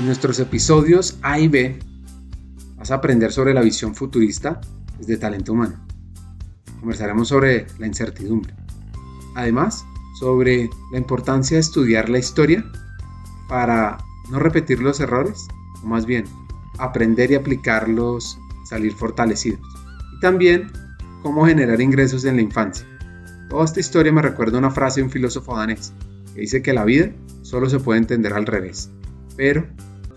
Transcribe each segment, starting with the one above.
En nuestros episodios A y B vas a aprender sobre la visión futurista desde talento humano. Conversaremos sobre la incertidumbre. Además, sobre la importancia de estudiar la historia para no repetir los errores, o más bien aprender y aplicarlos, salir fortalecidos. Y también cómo generar ingresos en la infancia. Toda esta historia me recuerda una frase de un filósofo danés que dice que la vida solo se puede entender al revés, pero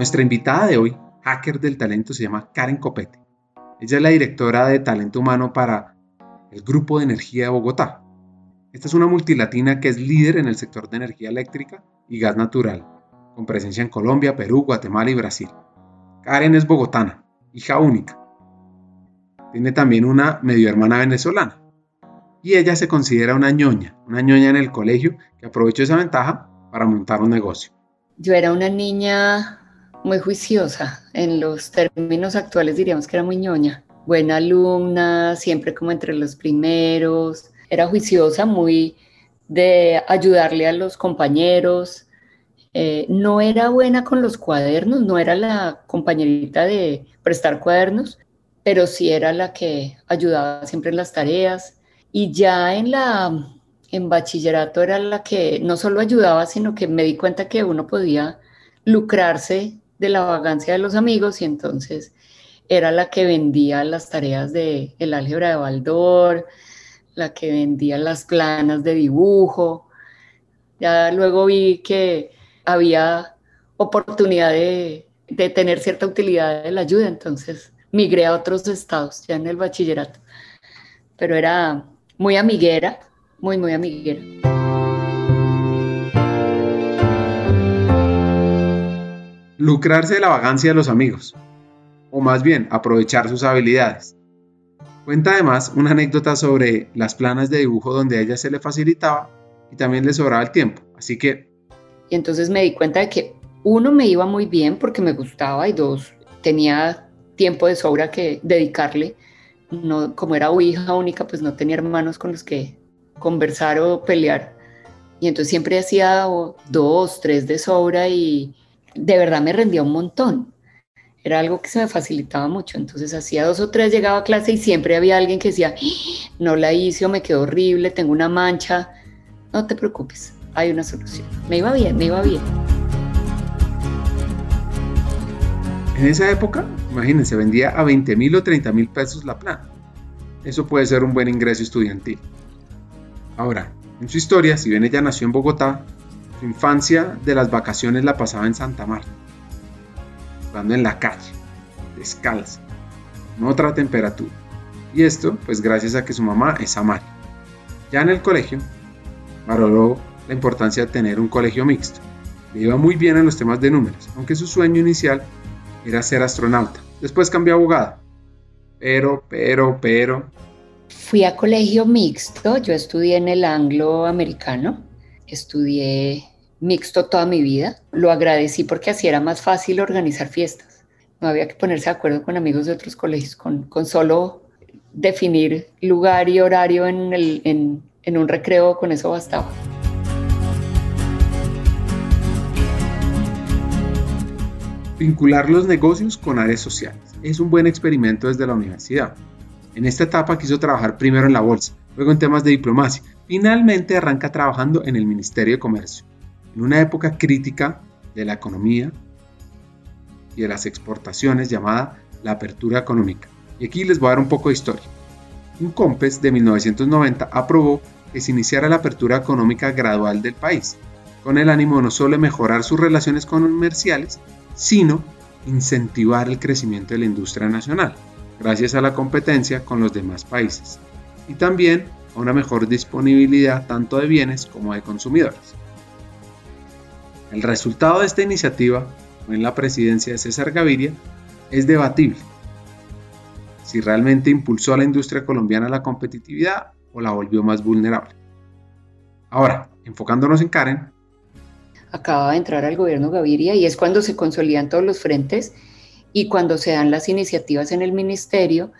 Nuestra invitada de hoy, hacker del talento, se llama Karen Copete. Ella es la directora de talento humano para el Grupo de Energía de Bogotá. Esta es una multilatina que es líder en el sector de energía eléctrica y gas natural, con presencia en Colombia, Perú, Guatemala y Brasil. Karen es bogotana, hija única. Tiene también una medio hermana venezolana. Y ella se considera una ñoña, una ñoña en el colegio que aprovechó esa ventaja para montar un negocio. Yo era una niña muy juiciosa. En los términos actuales diríamos que era muy ñoña. Buena alumna, siempre como entre los primeros. Era juiciosa, muy de ayudarle a los compañeros, eh, no era buena con los cuadernos, no era la compañerita de prestar cuadernos, pero sí era la que ayudaba siempre en las tareas. Y ya en la en bachillerato era la que no solo ayudaba, sino que me di cuenta que uno podía lucrarse de la vagancia de los amigos y entonces era la que vendía las tareas de el álgebra de Baldor, la que vendía las planas de dibujo. Ya luego vi que había oportunidad de, tener cierta utilidad de la ayuda, entonces migré a otros estados ya en el bachillerato. Pero era muy amiguera, muy, muy amiguera. Lucrarse de la vagancia de los amigos, o más bien aprovechar sus habilidades. Cuenta además una anécdota sobre las planas de dibujo donde a ella se le facilitaba y también le sobraba el tiempo, así que y entonces me di cuenta de que uno me iba muy bien porque me gustaba y dos, tenía tiempo de sobra que dedicarle. No, como era hija única, pues no tenía hermanos con los que conversar o pelear. Y entonces siempre hacía dos, tres de sobra y de verdad me rendía un montón. Era algo que se me facilitaba mucho. Entonces hacía dos o tres, llegaba a clase y siempre había alguien que decía, ¡Ah! no la hice o me quedó horrible, tengo una mancha. No te preocupes, hay una solución. Me iba bien, me iba bien. En esa época, imagínense, vendía a 20 mil o 30 mil pesos la plana. Eso puede ser un buen ingreso estudiantil. Ahora, en su historia, si bien ella nació en Bogotá, su infancia de las vacaciones la pasaba en Santa Marta, jugando en la calle, descalza, en otra temperatura. Y esto, pues gracias a que su mamá es Amalia. Ya en el colegio, valoró la importancia de tener un colegio mixto. Le iba muy bien en los temas de números, aunque su sueño inicial era ser astronauta. Después cambió a abogada. Pero, pero, pero... Fui a colegio mixto, yo estudié en el angloamericano, estudié mixto toda mi vida. Lo agradecí porque así era más fácil organizar fiestas. No había que ponerse de acuerdo con amigos de otros colegios, con, con solo definir lugar y horario en, el, en, en un recreo, con eso bastaba. Vincular los negocios con áreas sociales. Es un buen experimento desde la universidad. En esta etapa quiso trabajar primero en la bolsa, luego en temas de diplomacia. Finalmente arranca trabajando en el Ministerio de Comercio, en una época crítica de la economía y de las exportaciones llamada la apertura económica. Y aquí les voy a dar un poco de historia. Un COMPES de 1990 aprobó que se iniciara la apertura económica gradual del país, con el ánimo no solo de mejorar sus relaciones comerciales, sino incentivar el crecimiento de la industria nacional, gracias a la competencia con los demás países. y también a una mejor disponibilidad tanto de bienes como de consumidores. El resultado de esta iniciativa, en la presidencia de César Gaviria, es debatible. Si realmente impulsó a la industria colombiana la competitividad o la volvió más vulnerable. Ahora, enfocándonos en Karen. Acaba de entrar al gobierno Gaviria y es cuando se consolidan todos los frentes y cuando se dan las iniciativas en el ministerio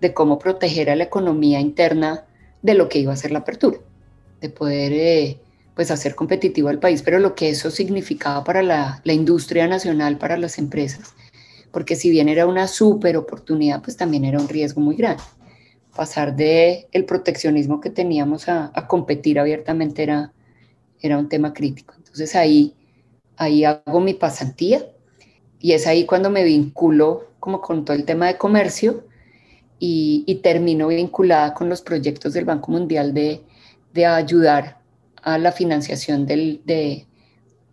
de cómo proteger a la economía interna de lo que iba a ser la apertura, de poder eh, pues hacer competitivo al país, pero lo que eso significaba para la, la industria nacional, para las empresas, porque si bien era una súper oportunidad, pues también era un riesgo muy grande. Pasar de el proteccionismo que teníamos a, a competir abiertamente era, era un tema crítico. Entonces ahí, ahí hago mi pasantía y es ahí cuando me vinculo como con todo el tema de comercio y, termino vinculada con los proyectos del Banco Mundial de, de ayudar a la financiación del, de,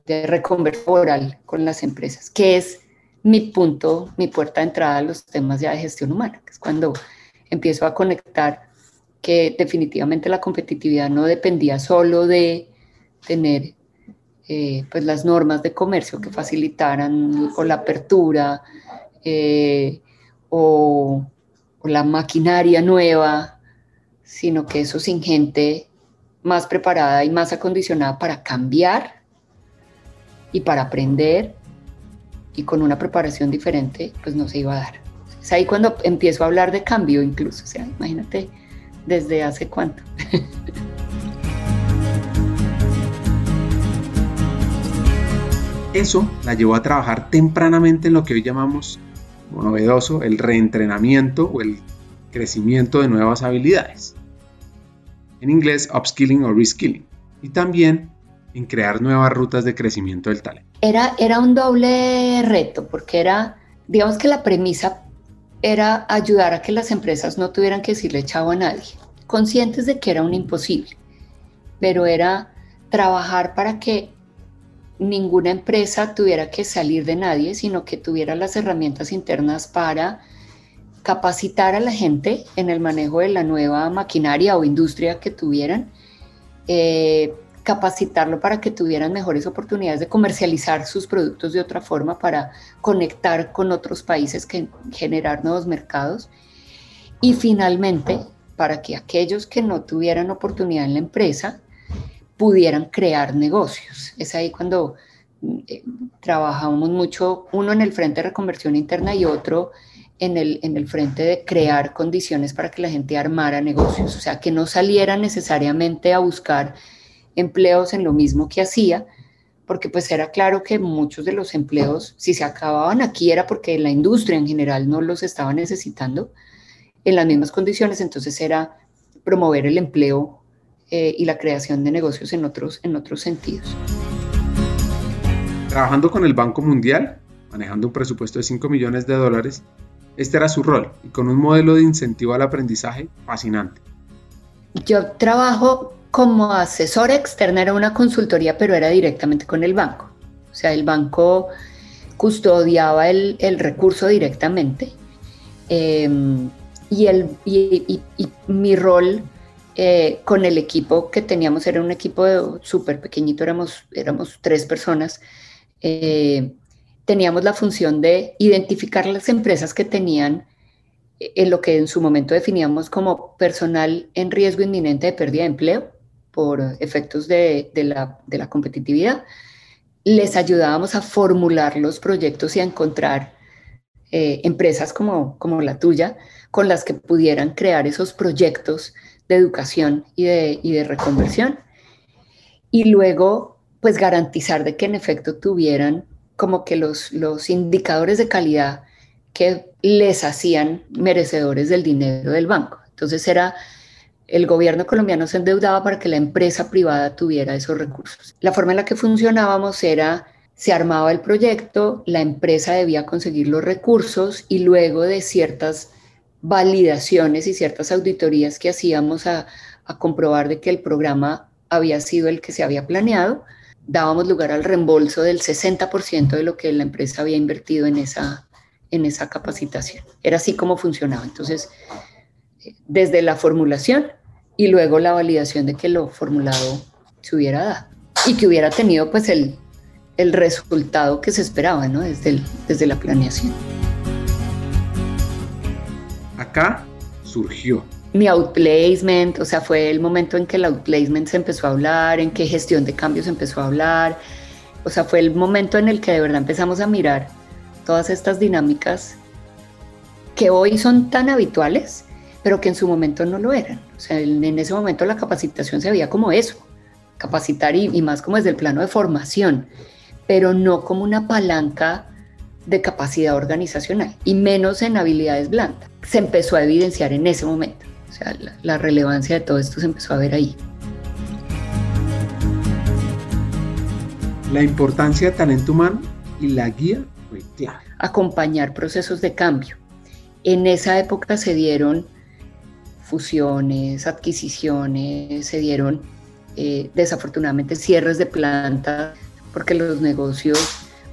de reconversión oral con las empresas, que es mi punto, mi puerta de entrada a los temas ya de gestión humana, que es cuando empiezo a conectar que definitivamente la competitividad no dependía solo de tener eh, pues las normas de comercio que facilitaran o la apertura eh, o, o, la maquinaria nueva, sino que eso sin gente más preparada y más acondicionada para cambiar y para aprender y con una preparación diferente, pues no se iba a dar. Es ahí cuando empiezo a hablar de cambio incluso, o sea, imagínate desde hace cuánto. Eso la llevó a trabajar tempranamente en lo que hoy llamamos novedoso el reentrenamiento o el crecimiento de nuevas habilidades. En inglés, upskilling o reskilling. Y también en crear nuevas rutas de crecimiento del talento. Era, era un doble reto porque era, digamos que la premisa era ayudar a que las empresas no tuvieran que decirle chavo a nadie, conscientes de que era un imposible, pero era trabajar para que ninguna empresa tuviera que salir de nadie, sino que tuviera las herramientas internas para capacitar a la gente en el manejo de la nueva maquinaria o industria que tuvieran, eh, capacitarlo para que tuvieran mejores oportunidades de comercializar sus productos de otra forma para conectar con otros países que generar nuevos mercados. Y finalmente para que aquellos que no tuvieran oportunidad en la empresa pudieran crear negocios. Es ahí cuando eh, trabajamos mucho, uno en el frente de reconversión interna y otro en el, en el frente de crear condiciones para que la gente armara negocios, o sea, que no saliera necesariamente a buscar empleos en lo mismo que hacía, porque pues era claro que muchos de los empleos, si se acababan aquí, era porque la industria en general no los estaba necesitando en las mismas condiciones, entonces era promover el empleo eh, y la creación de negocios en otros, en otros sentidos. Trabajando con el Banco Mundial, manejando un presupuesto de 5 millones de dólares, este era su rol y con un modelo de incentivo al aprendizaje fascinante. Yo trabajo como asesora externa, era una consultoría, pero era directamente con el banco. O sea, el banco custodiaba el, el recurso directamente. Eh, y, el, y, y, y mi rol eh, con el equipo que teníamos, era un equipo súper pequeñito, éramos, éramos tres personas, eh, teníamos la función de identificar las empresas que tenían eh, en lo que en su momento definíamos como personal en riesgo inminente de pérdida de empleo por efectos de, de, la, de la, competitividad. Les ayudábamos a formular los proyectos y a encontrar empresas como, como la tuya con las que pudieran crear esos proyectos de educación y de, y de reconversión. Y luego, pues garantizar de que en efecto tuvieran como que los, los indicadores de calidad que les hacían merecedores del dinero del banco. Entonces era el gobierno colombiano se endeudaba para que la empresa privada tuviera esos recursos. La forma en la que funcionábamos era, se armaba el proyecto, la empresa debía conseguir los recursos y luego de ciertas validaciones y ciertas auditorías que hacíamos a, comprobar de que el programa había sido el que se había planeado, dábamos lugar al reembolso del 60% de lo que la empresa había invertido en esa, en esa capacitación. Era así como funcionaba. Entonces, desde la formulación y luego la validación de que lo formulado se hubiera dado y que hubiera tenido pues el, el resultado que se esperaba ¿no? desde, desde la planeación. Acá surgió. Mi outplacement, o sea, fue el momento en que el outplacement se empezó a hablar, en que gestión de cambios empezó a hablar, o sea, fue el momento en el que de verdad empezamos a mirar todas estas dinámicas que hoy son tan habituales, pero que en su momento no lo eran. O sea, en, ese momento la capacitación se veía como eso, capacitar y, y más como desde el plano de formación, pero no como una palanca de capacidad organizacional y menos en habilidades blandas. Se empezó a evidenciar en ese momento. O sea, la, relevancia de todo esto se empezó a ver ahí. La importancia de talento humano y la guía fue clave. Acompañar procesos de cambio. En esa época se dieron fusiones, adquisiciones, se dieron eh, desafortunadamente cierres de plantas porque los negocios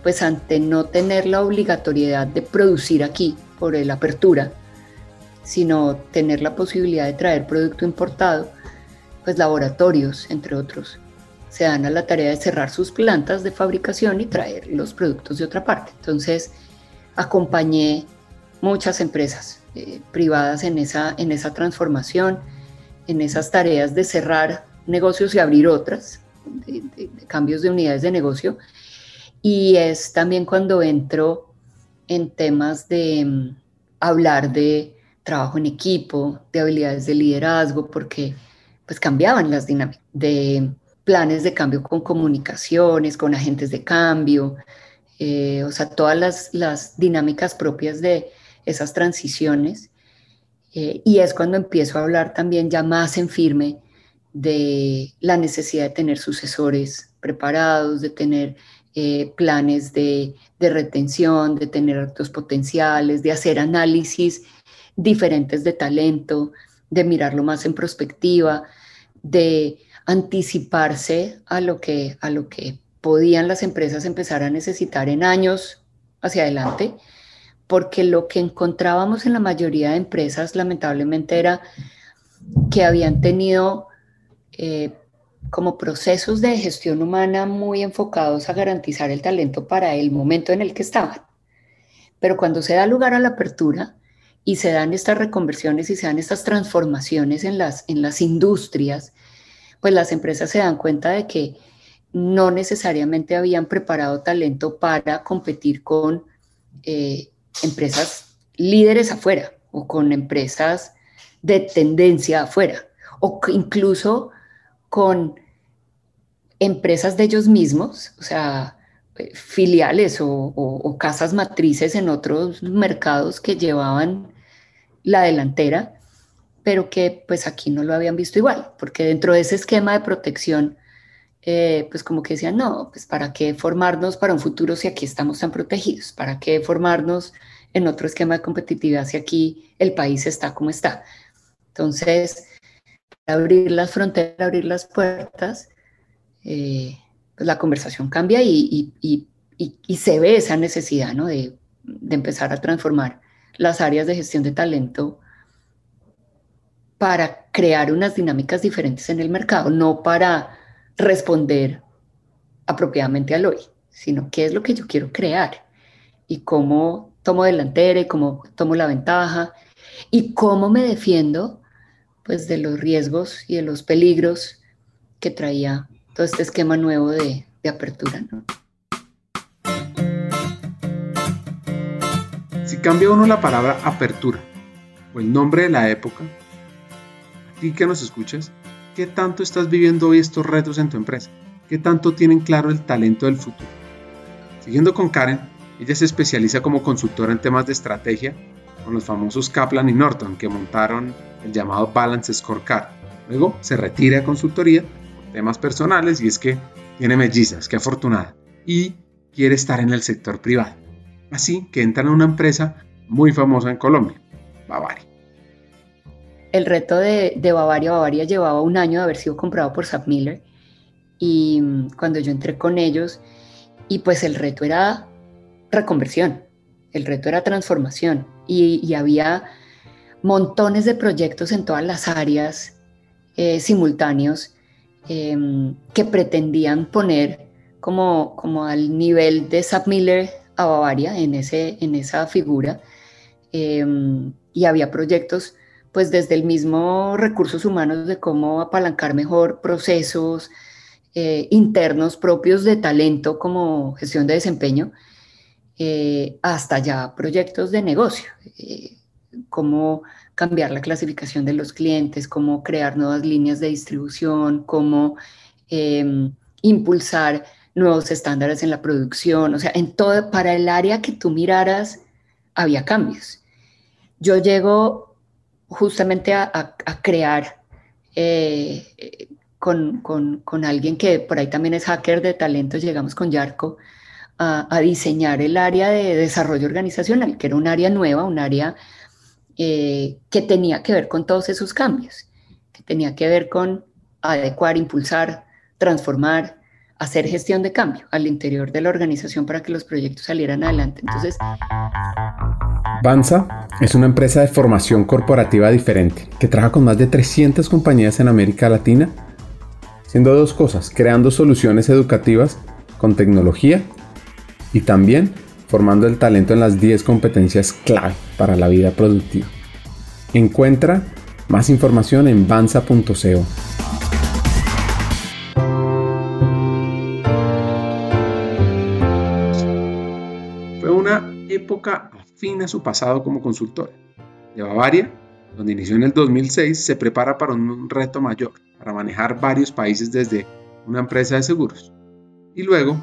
pues ante no tener la obligatoriedad de producir aquí por la apertura, sino tener la posibilidad de traer producto importado, pues laboratorios, entre otros, se dan a la tarea de cerrar sus plantas de fabricación y traer los productos de otra parte. Entonces, acompañé muchas empresas eh, privadas en esa, en esa transformación, en esas tareas de cerrar negocios y abrir otras, de cambios de unidades de negocio, y es también cuando entro en temas de mm, hablar de trabajo en equipo, de habilidades de liderazgo, porque pues cambiaban las dinámicas, de planes de cambio con comunicaciones, con agentes de cambio, eh, o sea, todas las, las, dinámicas propias de esas transiciones. Eh, y es cuando empiezo a hablar también ya más en firme de la necesidad de tener sucesores preparados, de tener eh, planes de, retención, de tener actos potenciales, de hacer análisis diferentes de talento, de mirarlo más en perspectiva, de anticiparse a lo que, a lo que podían las empresas empezar a necesitar en años hacia adelante, porque lo que encontrábamos en la mayoría de empresas lamentablemente era que habían tenido eh, como procesos de gestión humana muy enfocados a garantizar el talento para el momento en el que estaban. Pero cuando se da lugar a la apertura y se dan estas reconversiones y se dan estas transformaciones en las, en las industrias, pues las empresas se dan cuenta de que no necesariamente habían preparado talento para competir con eh, empresas líderes afuera o con empresas de tendencia afuera o incluso con empresas de ellos mismos, o sea, eh, filiales o, casas matrices en otros mercados que llevaban la delantera, pero que pues aquí no lo habían visto igual, porque dentro de ese esquema de protección, eh, pues como que decían, no, pues para qué formarnos para un futuro si aquí estamos tan protegidos, para qué formarnos en otro esquema de competitividad si aquí el país está como está. Entonces, abrir las fronteras, abrir las puertas, eh, pues la conversación cambia y, se ve esa necesidad ¿no? de, empezar a transformar las áreas de gestión de talento para crear unas dinámicas diferentes en el mercado, no para responder apropiadamente al hoy, sino qué es lo que yo quiero crear y cómo tomo delantera y cómo tomo la ventaja y cómo me defiendo pues de los riesgos y de los peligros que traía todo este esquema nuevo de, apertura. Si cambia uno la palabra apertura o el nombre de la época, a ti que nos escuchas, ¿qué tanto estás viviendo hoy estos retos en tu empresa? ¿Qué tanto tienen claro el talento del futuro? Siguiendo con Karen, ella se especializa como consultora en temas de estrategia con los famosos Kaplan y Norton que montaron el llamado Balance Scorecard. Luego se retira de consultoría por temas personales y es que tiene mellizas, qué afortunada, y quiere estar en el sector privado. Así que entra en una empresa muy famosa en Colombia, Bavaria. El reto de, Bavaria, Bavaria llevaba un año de haber sido comprado por Sap Miller y mm, cuando yo entré con ellos, y pues el reto era reconversión, el reto era transformación y, había montones de proyectos en todas las áreas eh, simultáneos em, que pretendían poner como, como al nivel de Zap Miller a Bavaria en, ese, en esa figura. Em, y había proyectos pues desde el mismo recursos humanos de cómo apalancar mejor procesos eh, internos propios de talento como gestión de desempeño, eh, hasta ya proyectos de negocio, eh, cómo cambiar la clasificación de los clientes, cómo crear nuevas líneas de distribución, cómo em, impulsar nuevos estándares en la producción, o sea, en todo, para el área que tú miraras había cambios. Yo llego justamente a, crear eh, con, con, alguien que por ahí también es hacker de talento, llegamos con Yarko a, diseñar el área de desarrollo organizacional, que era un área nueva, un área eh, que tenía que ver con todos esos cambios, que tenía que ver con adecuar, impulsar, transformar, hacer gestión de cambio al interior de la organización para que los proyectos salieran adelante. Entonces, Banza es una empresa de formación corporativa diferente que trabaja con más de 300 compañías en América Latina, haciendo dos cosas, creando soluciones educativas con tecnología y también formando el talento en las 10 competencias clave para la vida productiva. Encuentra más información en banza.co. Fue una época fin a su pasado como consultor. De Bavaria, donde inició en el 2006, se prepara para un reto mayor, para manejar varios países desde una empresa de seguros. Y luego...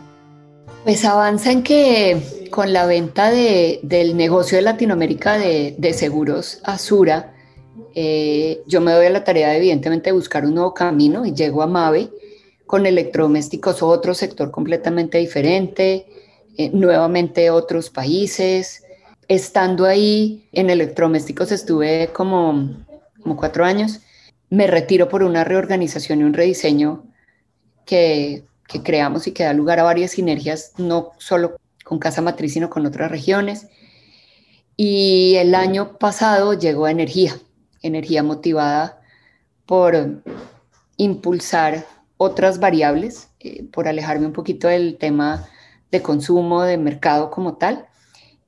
Pues avanza en que con la venta del negocio de Latinoamérica de, seguros Azura, eh, yo me doy a la tarea evidentemente de buscar un nuevo camino y llego a Mave con electrodomésticos, otro sector completamente diferente, eh, nuevamente otros países, estando ahí en electrodomésticos estuve como, como cuatro años. Me retiro por una reorganización y un rediseño que, que creamos y que da lugar a varias sinergias, no solo con Casa Matriz, sino con otras regiones. Y el año pasado llegó a energía, energía motivada por impulsar otras variables, eh, por alejarme un poquito del tema de consumo, de mercado como tal,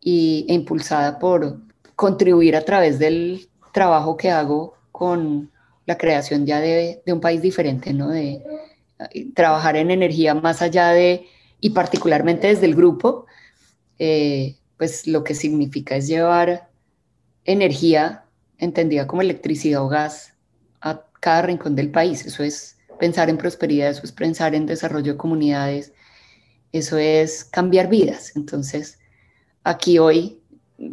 y, e impulsada por contribuir a través del trabajo que hago con la creación ya de, de un país diferente, ¿no? De trabajar en energía más allá de, y particularmente desde el grupo, eh, pues lo que significa es llevar energía entendida como electricidad o gas a cada rincón del país. Eso es pensar en prosperidad, eso es pensar en desarrollo de comunidades, eso es cambiar vidas. Entonces, aquí hoy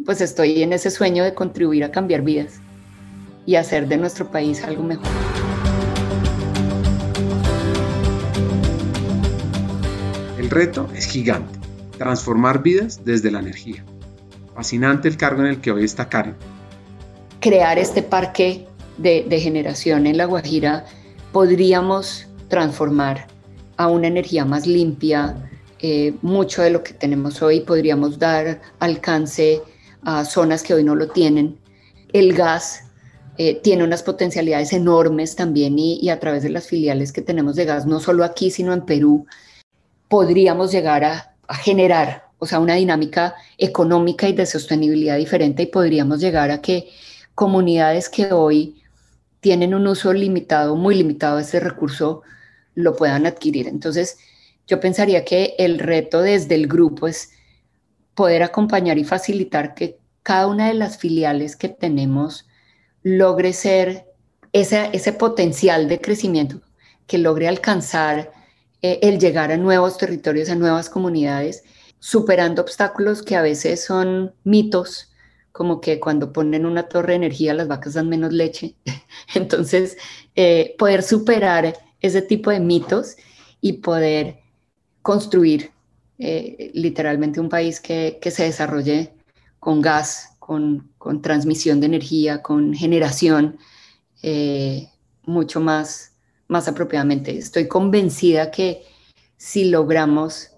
pues estoy en ese sueño de contribuir a cambiar vidas y hacer de nuestro país algo mejor. Reto es gigante, transformar vidas desde la energía. Fascinante el cargo en el que hoy está Karen. Crear este parque de, generación en La Guajira podríamos transformar a una energía más limpia, eh, mucho de lo que tenemos hoy podríamos dar alcance a zonas que hoy no lo tienen. El gas eh, tiene unas potencialidades enormes también y, a través de las filiales que tenemos de gas, no solo aquí, sino en Perú, podríamos llegar a, generar, o sea, una dinámica económica y de sostenibilidad diferente y podríamos llegar a que comunidades que hoy tienen un uso limitado, muy limitado de ese recurso, lo puedan adquirir. Entonces, yo pensaría que el reto desde el grupo es poder acompañar y facilitar que cada una de las filiales que tenemos logre ser ese, ese potencial de crecimiento, que logre alcanzar eh, el llegar a nuevos territorios, a nuevas comunidades, superando obstáculos que a veces son mitos, como que cuando ponen una torre de energía las vacas dan menos leche. Entonces, eh, poder superar ese tipo de mitos y poder construir eh, literalmente un país que, se desarrolle con gas, con, transmisión de energía, con generación, mucho más, más apropiadamente. Estoy convencida que si logramos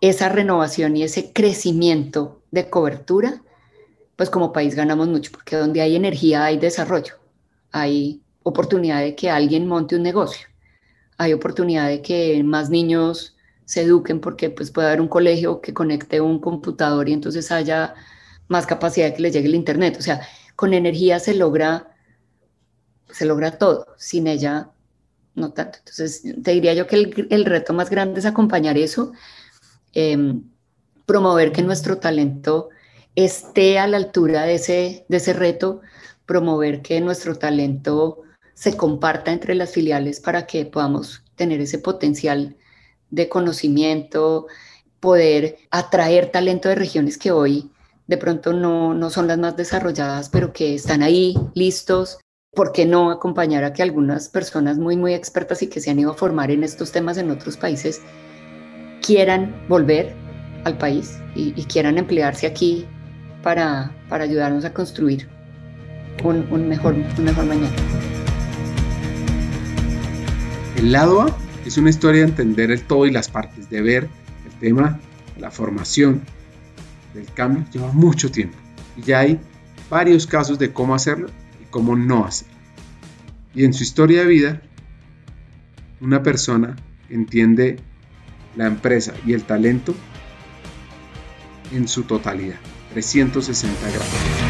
esa renovación y ese crecimiento de cobertura, pues como país ganamos mucho, porque donde hay energía hay desarrollo, hay oportunidad de que alguien monte un negocio, hay oportunidad de que más niños se eduquen porque pues puede haber un colegio que conecte un computador y entonces haya más capacidad de que les llegue el internet. O sea, con energía se logra, se logra todo, sin ella no tanto. Entonces, te diría yo que el, reto más grande es acompañar eso, em, promover que nuestro talento esté a la altura de ese, de ese reto, promover que nuestro talento se comparta entre las filiales para que podamos tener ese potencial de conocimiento, poder atraer talento de regiones que hoy de pronto no, no son las más desarrolladas, pero que están ahí listos. ¿Por qué no acompañar a que algunas personas muy, muy expertas y que se han ido a formar en estos temas en otros países quieran volver al país y, quieran emplearse aquí para, para ayudarnos a construir un, un, mejor, un mejor mañana? El lado A es una historia de entender el todo y las partes, de ver el tema, la formación, del cambio, lleva mucho tiempo. Y ya hay varios casos de cómo hacerlo y cómo no hacerlo. Y en su historia de vida, una persona entiende la empresa y el talento en su totalidad, 360 grados.